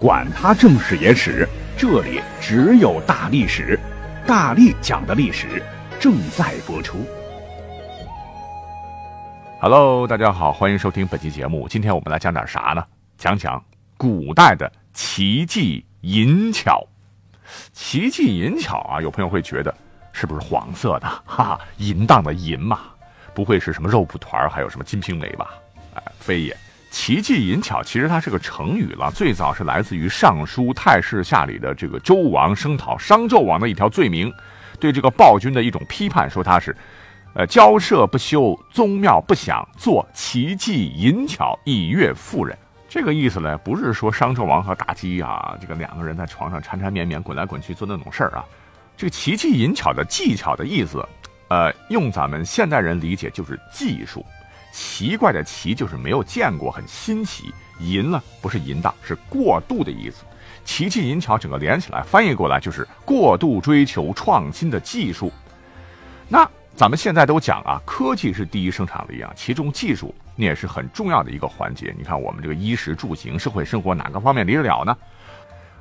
管他正史野史。这里只有大历史，大力讲的历史正在播出。Hello，大家好，欢迎收听本期节目。今天我们来讲点啥呢？讲讲古代的奇技淫巧。奇技淫巧啊，有朋友会觉得是不是黄色的？哈哈，淫荡的淫嘛，不会是什么肉蒲团，还有什么金瓶梅吧？哎，非也。奇技淫巧，其实它是个成语了，最早是来自于《尚书太史下》里的这个周王声讨商纣王的一条罪名，对这个暴君的一种批判，说他是，呃，交涉不休，宗庙不享，做奇技淫巧以悦妇人。这个意思呢，不是说商纣王和妲己啊，这个两个人在床上缠缠绵绵、滚来滚去做那种事儿啊。这个奇技淫巧的技巧的意思，呃，用咱们现代人理解就是技术。奇怪的奇就是没有见过，很新奇。淫呢，不是淫荡，是过度的意思。奇技淫巧整个连起来翻译过来就是过度追求创新的技术。那咱们现在都讲啊，科技是第一生产力啊，其中技术那也是很重要的一个环节。你看我们这个衣食住行、社会生活哪个方面离得了呢？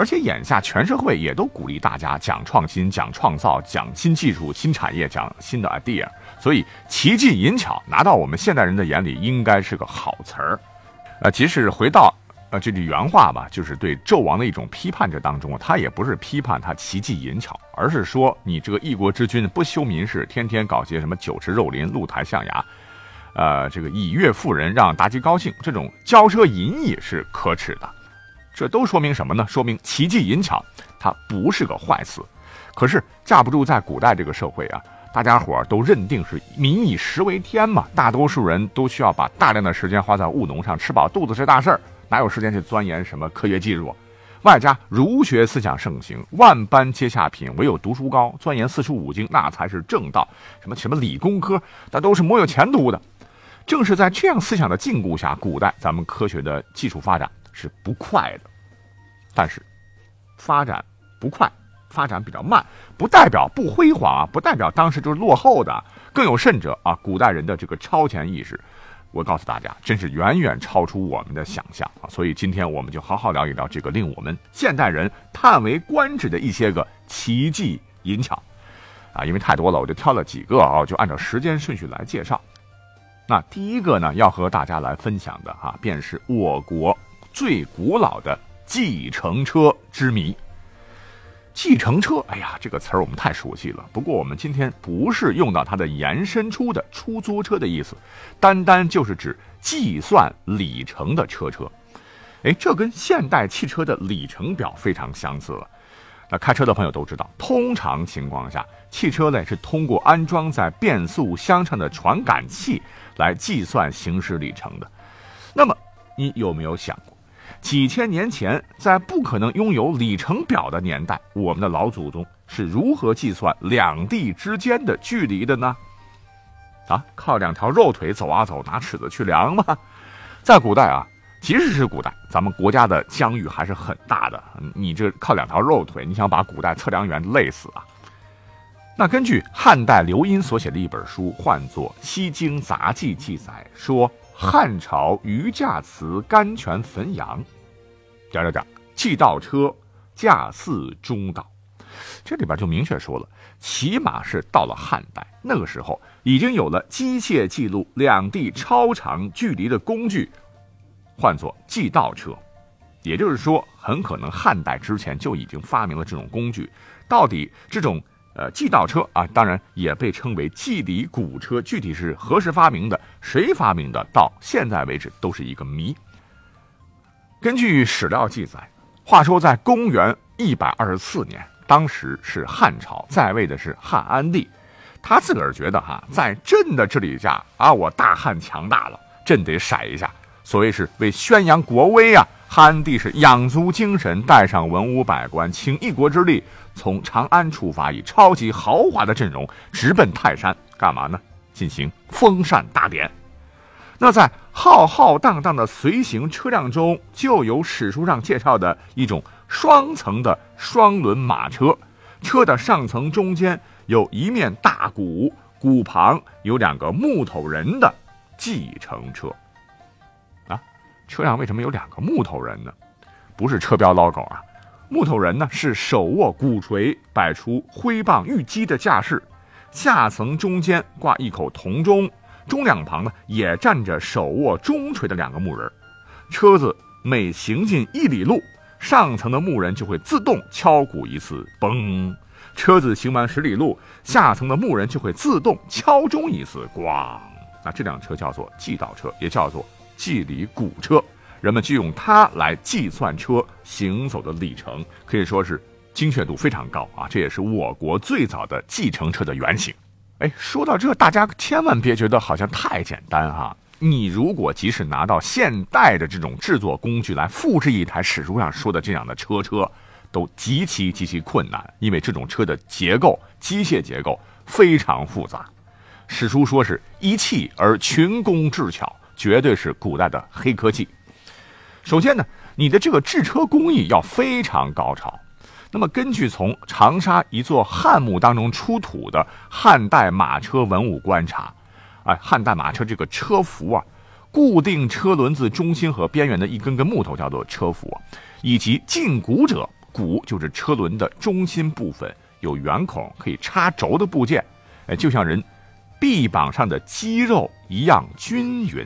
而且眼下全社会也都鼓励大家讲创新、讲创造、讲新技术、新产业、讲新的 idea，所以奇技淫巧拿到我们现代人的眼里应该是个好词儿。呃，其实回到呃这句原话吧，就是对纣王的一种批判。这当中他也不是批判他奇技淫巧，而是说你这个一国之君不修民事，天天搞些什么酒池肉林、露台象牙，呃，这个以悦妇人，让妲己高兴，这种骄奢淫逸是可耻的。这都说明什么呢？说明奇技淫巧，它不是个坏词。可是架不住在古代这个社会啊，大家伙都认定是民以食为天嘛，大多数人都需要把大量的时间花在务农上，吃饱肚子是大事儿，哪有时间去钻研什么科学技术？外加儒学思想盛行，万般皆下品，唯有读书高，钻研四书五经那才是正道。什么什么理工科，那都是没有前途的。正是在这样思想的禁锢下，古代咱们科学的技术发展。是不快的，但是发展不快，发展比较慢，不代表不辉煌啊，不代表当时就是落后的。更有甚者啊，古代人的这个超前意识，我告诉大家，真是远远超出我们的想象啊。所以今天我们就好好聊一聊这个令我们现代人叹为观止的一些个奇技淫巧啊。因为太多了，我就挑了几个啊，就按照时间顺序来介绍。那第一个呢，要和大家来分享的哈，便是我国。最古老的计程车之谜。计程车，哎呀，这个词儿我们太熟悉了。不过我们今天不是用到它的延伸出的出租车的意思，单单就是指计算里程的车车。哎，这跟现代汽车的里程表非常相似了。那开车的朋友都知道，通常情况下，汽车呢是通过安装在变速箱上的传感器来计算行驶里程的。那么，你有没有想过？几千年前，在不可能拥有里程表的年代，我们的老祖宗是如何计算两地之间的距离的呢？啊，靠两条肉腿走啊走，拿尺子去量吗？在古代啊，即使是古代，咱们国家的疆域还是很大的。你这靠两条肉腿，你想把古代测量员累死啊？那根据汉代刘因所写的一本书，唤作《西京杂记》，记载说。汉朝余驾祠甘泉汾阳，点点点，计道车驾似中道，这里边就明确说了，起码是到了汉代，那个时候已经有了机械记录两地超长距离的工具，唤作计道车，也就是说，很可能汉代之前就已经发明了这种工具。到底这种？呃，祭道车啊，当然也被称为祭礼古车，具体是何时发明的，谁发明的，到现在为止都是一个谜。根据史料记载，话说在公元一百二十四年，当时是汉朝在位的是汉安帝，他自个儿觉得哈，在朕的治理下啊，我大汉强大了，朕得甩一下。所谓是为宣扬国威啊，汉安帝是养足精神，带上文武百官，倾一国之力。从长安出发，以超级豪华的阵容直奔泰山，干嘛呢？进行封禅大典。那在浩浩荡荡的随行车辆中，就有史书上介绍的一种双层的双轮马车，车的上层中间有一面大鼓，鼓旁有两个木头人的计程车。啊，车上为什么有两个木头人呢？不是车标 logo 啊，木头人呢是手握鼓槌，摆出挥棒御击的架势，下层中间挂一口铜钟。钟两旁呢，也站着手握钟锤的两个木人。车子每行进一里路，上层的木人就会自动敲鼓一次，嘣；车子行完十里路，下层的木人就会自动敲钟一次，咣。那这辆车叫做祭道车，也叫做计里鼓车。人们就用它来计算车行走的里程，可以说是精确度非常高啊！这也是我国最早的计程车的原型。哎，说到这，大家千万别觉得好像太简单哈。你如果即使拿到现代的这种制作工具来复制一台史书上说的这样的车车，都极其极其困难，因为这种车的结构、机械结构非常复杂。史书说是一气而群工智巧，绝对是古代的黑科技。首先呢，你的这个制车工艺要非常高超。那么，根据从长沙一座汉墓当中出土的汉代马车文物观察，哎，汉代马车这个车辐啊，固定车轮子中心和边缘的一根根木头叫做车辐，以及进鼓者，鼓就是车轮的中心部分，有圆孔可以插轴的部件，哎，就像人臂膀上的肌肉一样均匀。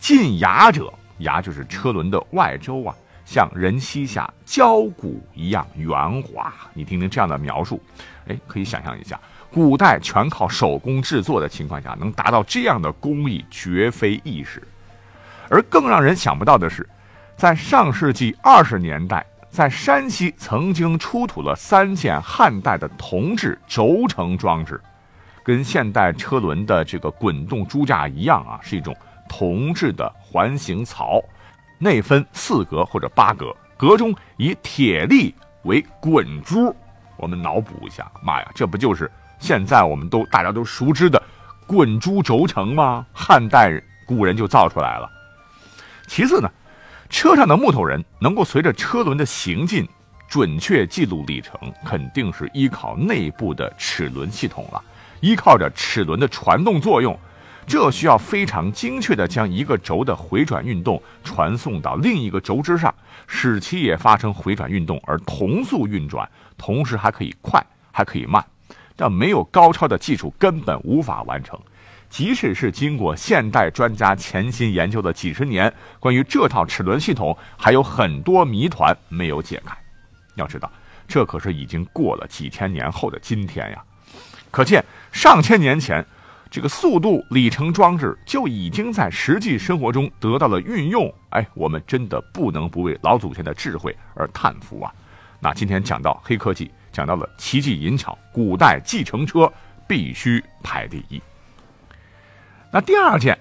进牙者，牙就是车轮的外周啊。像人膝下胶骨一样圆滑，你听听这样的描述，哎，可以想象一下，古代全靠手工制作的情况下，能达到这样的工艺，绝非易事。而更让人想不到的是，在上世纪二十年代，在山西曾经出土了三件汉代的铜制轴承装置，跟现代车轮的这个滚动支架一样啊，是一种铜制的环形槽。内分四格或者八格，格中以铁粒为滚珠。我们脑补一下，妈呀，这不就是现在我们都大家都熟知的滚珠轴承吗？汉代古人就造出来了。其次呢，车上的木头人能够随着车轮的行进准确记录里程，肯定是依靠内部的齿轮系统了，依靠着齿轮的传动作用。这需要非常精确地将一个轴的回转运动传送到另一个轴之上，使其也发生回转运动而同速运转，同时还可以快，还可以慢。但没有高超的技术，根本无法完成。即使是经过现代专家潜心研究的几十年，关于这套齿轮系统，还有很多谜团没有解开。要知道，这可是已经过了几千年后的今天呀！可见上千年前。这个速度里程装置就已经在实际生活中得到了运用，哎，我们真的不能不为老祖先的智慧而叹服啊！那今天讲到黑科技，讲到了奇技淫巧，古代计程车必须排第一。那第二件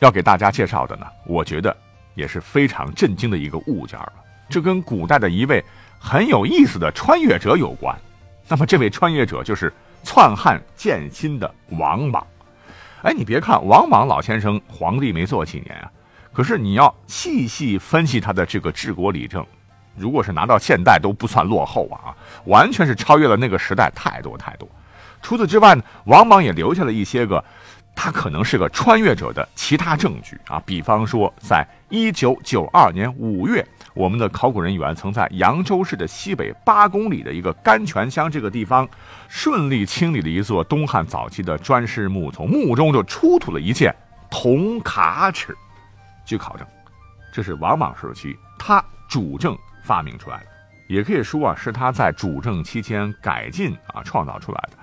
要给大家介绍的呢，我觉得也是非常震惊的一个物件了，这跟古代的一位很有意思的穿越者有关。那么这位穿越者就是篡汉建新的王莽。哎，你别看王莽老先生皇帝没做几年啊，可是你要细细分析他的这个治国理政，如果是拿到现代都不算落后啊，完全是超越了那个时代太多太多。除此之外呢，王莽也留下了一些个。他可能是个穿越者的其他证据啊，比方说，在一九九二年五月，我们的考古人员曾在扬州市的西北八公里的一个甘泉乡这个地方，顺利清理了一座东汉早期的砖室墓，从墓中就出土了一件铜卡尺。据考证，这是王莽时期他主政发明出来的，也可以说啊，是他在主政期间改进啊创造出来的。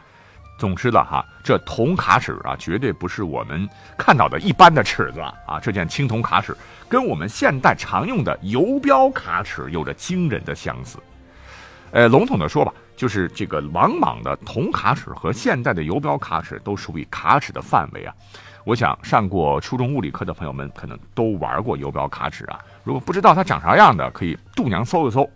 总之了哈，这铜卡尺啊，绝对不是我们看到的一般的尺子啊。这件青铜卡尺跟我们现代常用的游标卡尺有着惊人的相似。呃，笼统的说吧，就是这个王莽的铜卡尺和现代的游标卡尺都属于卡尺的范围啊。我想上过初中物理课的朋友们可能都玩过游标卡尺啊。如果不知道它长啥样的，可以度娘搜一搜。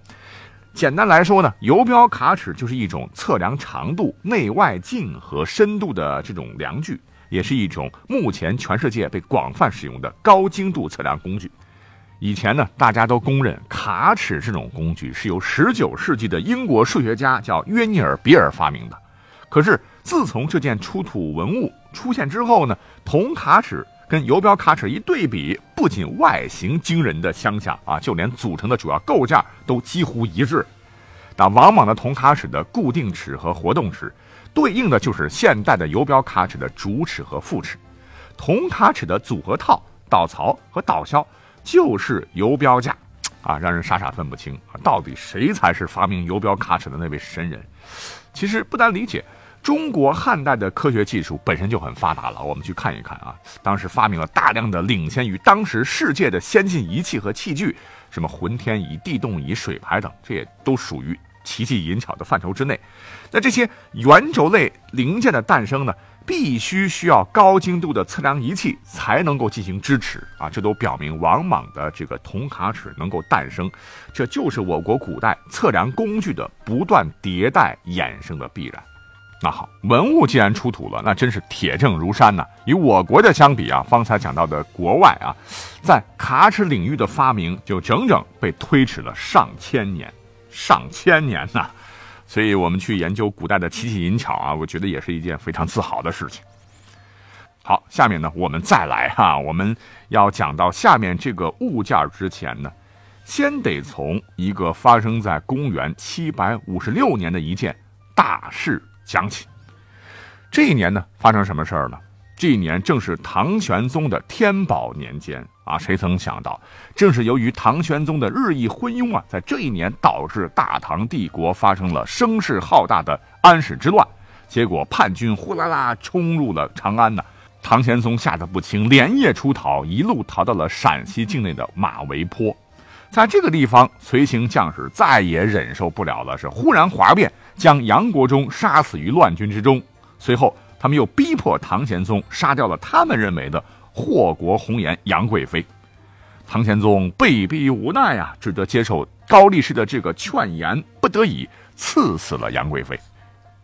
简单来说呢，游标卡尺就是一种测量长度、内外径和深度的这种量具，也是一种目前全世界被广泛使用的高精度测量工具。以前呢，大家都公认卡尺这种工具是由19世纪的英国数学家叫约尼尔·比尔发明的。可是自从这件出土文物出现之后呢，铜卡尺跟游标卡尺一对比，不仅外形惊人的相像啊，就连组成的主要构件都几乎一致。那王莽的铜卡尺的固定尺和活动尺，对应的就是现代的游标卡尺的主尺和副尺。铜卡尺的组合套、导槽和导销就是游标架，啊，让人傻傻分不清啊，到底谁才是发明游标卡尺的那位神人？其实不难理解。中国汉代的科学技术本身就很发达了，我们去看一看啊，当时发明了大量的领先于当时世界的先进仪器和器具，什么浑天仪、地动仪、水排等，这也都属于奇技淫巧的范畴之内。那这些圆轴类零件的诞生呢，必须需要高精度的测量仪器才能够进行支持啊，这都表明王莽的这个铜卡尺能够诞生，这就是我国古代测量工具的不断迭代衍生的必然。那好，文物既然出土了，那真是铁证如山呐。与我国的相比啊，方才讲到的国外啊，在卡尺领域的发明就整整被推迟了上千年，上千年呐。所以我们去研究古代的奇技淫巧啊，我觉得也是一件非常自豪的事情。好，下面呢，我们再来哈，我们要讲到下面这个物件之前呢，先得从一个发生在公元七百五十六年的一件大事。讲起，这一年呢，发生什么事儿呢？这一年正是唐玄宗的天宝年间啊！谁曾想到，正是由于唐玄宗的日益昏庸啊，在这一年导致大唐帝国发生了声势浩大的安史之乱，结果叛军呼啦啦冲入了长安呢。唐玄宗吓得不轻，连夜出逃，一路逃到了陕西境内的马嵬坡。在这个地方，随行将士再也忍受不了了，是忽然哗变。将杨国忠杀死于乱军之中，随后他们又逼迫唐玄宗杀掉了他们认为的祸国红颜杨贵妃。唐玄宗被逼无奈啊，只得接受高力士的这个劝言，不得已赐死了杨贵妃。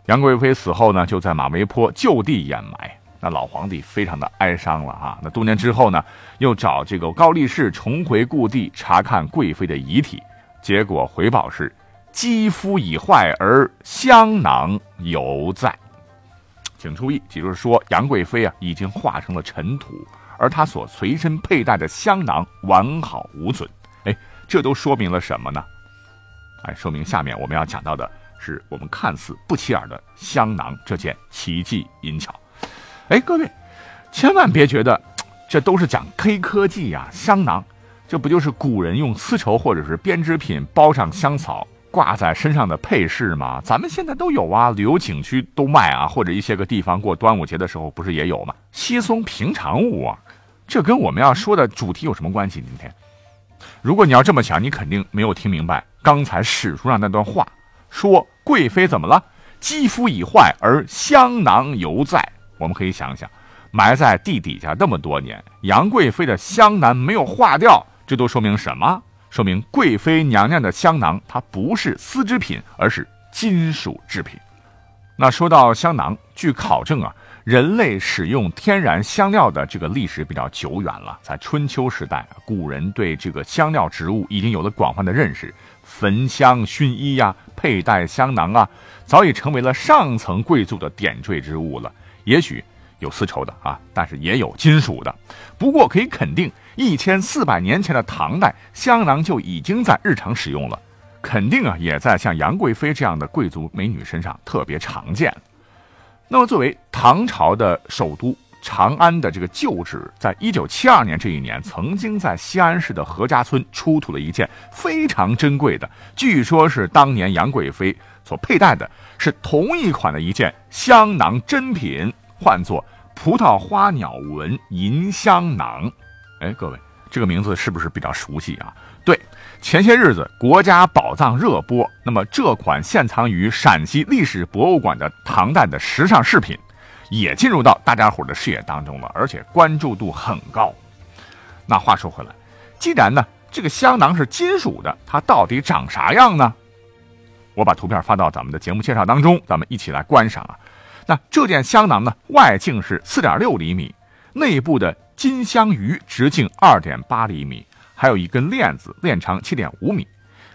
杨贵妃死后呢，就在马嵬坡就地掩埋。那老皇帝非常的哀伤了啊。那多年之后呢，又找这个高力士重回故地查看贵妃的遗体，结果回报是。肌肤已坏而香囊犹在，请注意，也就是说，杨贵妃啊已经化成了尘土，而她所随身佩戴的香囊完好无损。哎，这都说明了什么呢？哎，说明下面我们要讲到的是我们看似不起眼的香囊这件奇技淫巧。哎，各位，千万别觉得这都是讲黑科技呀！香囊，这不就是古人用丝绸或者是编织品包上香草？挂在身上的配饰吗？咱们现在都有啊，旅游景区都卖啊，或者一些个地方过端午节的时候不是也有吗？稀松平常物啊，这跟我们要说的主题有什么关系？今天，如果你要这么想，你肯定没有听明白刚才史书上那段话，说贵妃怎么了？肌肤已坏而香囊犹在。我们可以想想，埋在地底下那么多年，杨贵妃的香囊没有化掉，这都说明什么？说明贵妃娘娘的香囊，它不是丝织品，而是金属制品。那说到香囊，据考证啊，人类使用天然香料的这个历史比较久远了。在春秋时代，古人对这个香料植物已经有了广泛的认识，焚香薰衣呀，佩戴香囊啊，早已成为了上层贵族的点缀之物了。也许有丝绸的啊，但是也有金属的。不过可以肯定。一千四百年前的唐代，香囊就已经在日常使用了，肯定啊，也在像杨贵妃这样的贵族美女身上特别常见。那么，作为唐朝的首都长安的这个旧址，在一九七二年这一年，曾经在西安市的何家村出土了一件非常珍贵的，据说是当年杨贵妃所佩戴的，是同一款的一件香囊珍品，唤作葡萄花鸟纹银香囊。哎，各位，这个名字是不是比较熟悉啊？对，前些日子国家宝藏热播，那么这款现藏于陕西历史博物馆的唐代的时尚饰品，也进入到大家伙的视野当中了，而且关注度很高。那话说回来，既然呢这个香囊是金属的，它到底长啥样呢？我把图片发到咱们的节目介绍当中，咱们一起来观赏啊。那这件香囊呢，外径是四点六厘米，内部的金香鱼直径二点八厘米，还有一根链子，链长七点五米。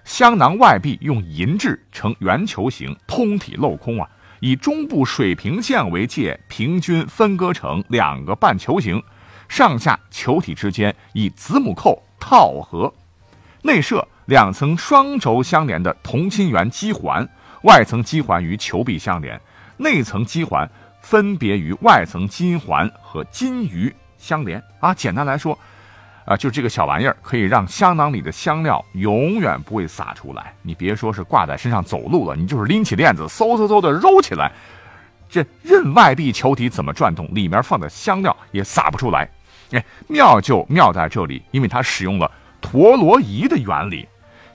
香囊外壁用银制，呈圆球形，通体镂空啊，以中部水平线为界，平均分割成两个半球形，上下球体之间以子母扣套合，内设两层双轴相连的同心圆基环，外层基环与球壁相连。内层基环分别与外层金环和金鱼相连啊。简单来说，啊，就这个小玩意儿可以让香囊里的香料永远不会洒出来。你别说是挂在身上走路了，你就是拎起链子嗖嗖嗖的揉起来，这任外壁球体怎么转动，里面放的香料也洒不出来。哎，妙就妙在这里，因为它使用了陀螺仪的原理，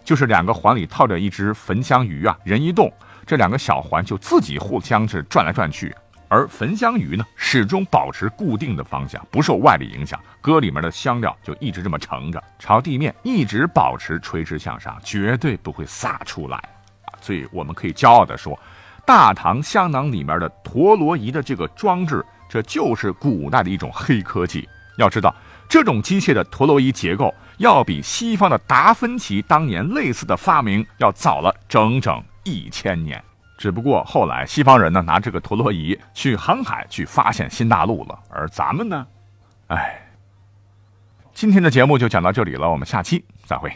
就是两个环里套着一只焚香鱼啊，人一动。这两个小环就自己互相是转来转去，而焚香鱼呢始终保持固定的方向，不受外力影响。锅里面的香料就一直这么盛着，朝地面一直保持垂直向上，绝对不会洒出来啊！所以我们可以骄傲地说，大唐香囊里面的陀螺仪的这个装置，这就是古代的一种黑科技。要知道，这种机械的陀螺仪结构要比西方的达芬奇当年类似的发明要早了整整。一千年，只不过后来西方人呢拿这个陀螺仪去航海，去发现新大陆了，而咱们呢，哎，今天的节目就讲到这里了，我们下期再会。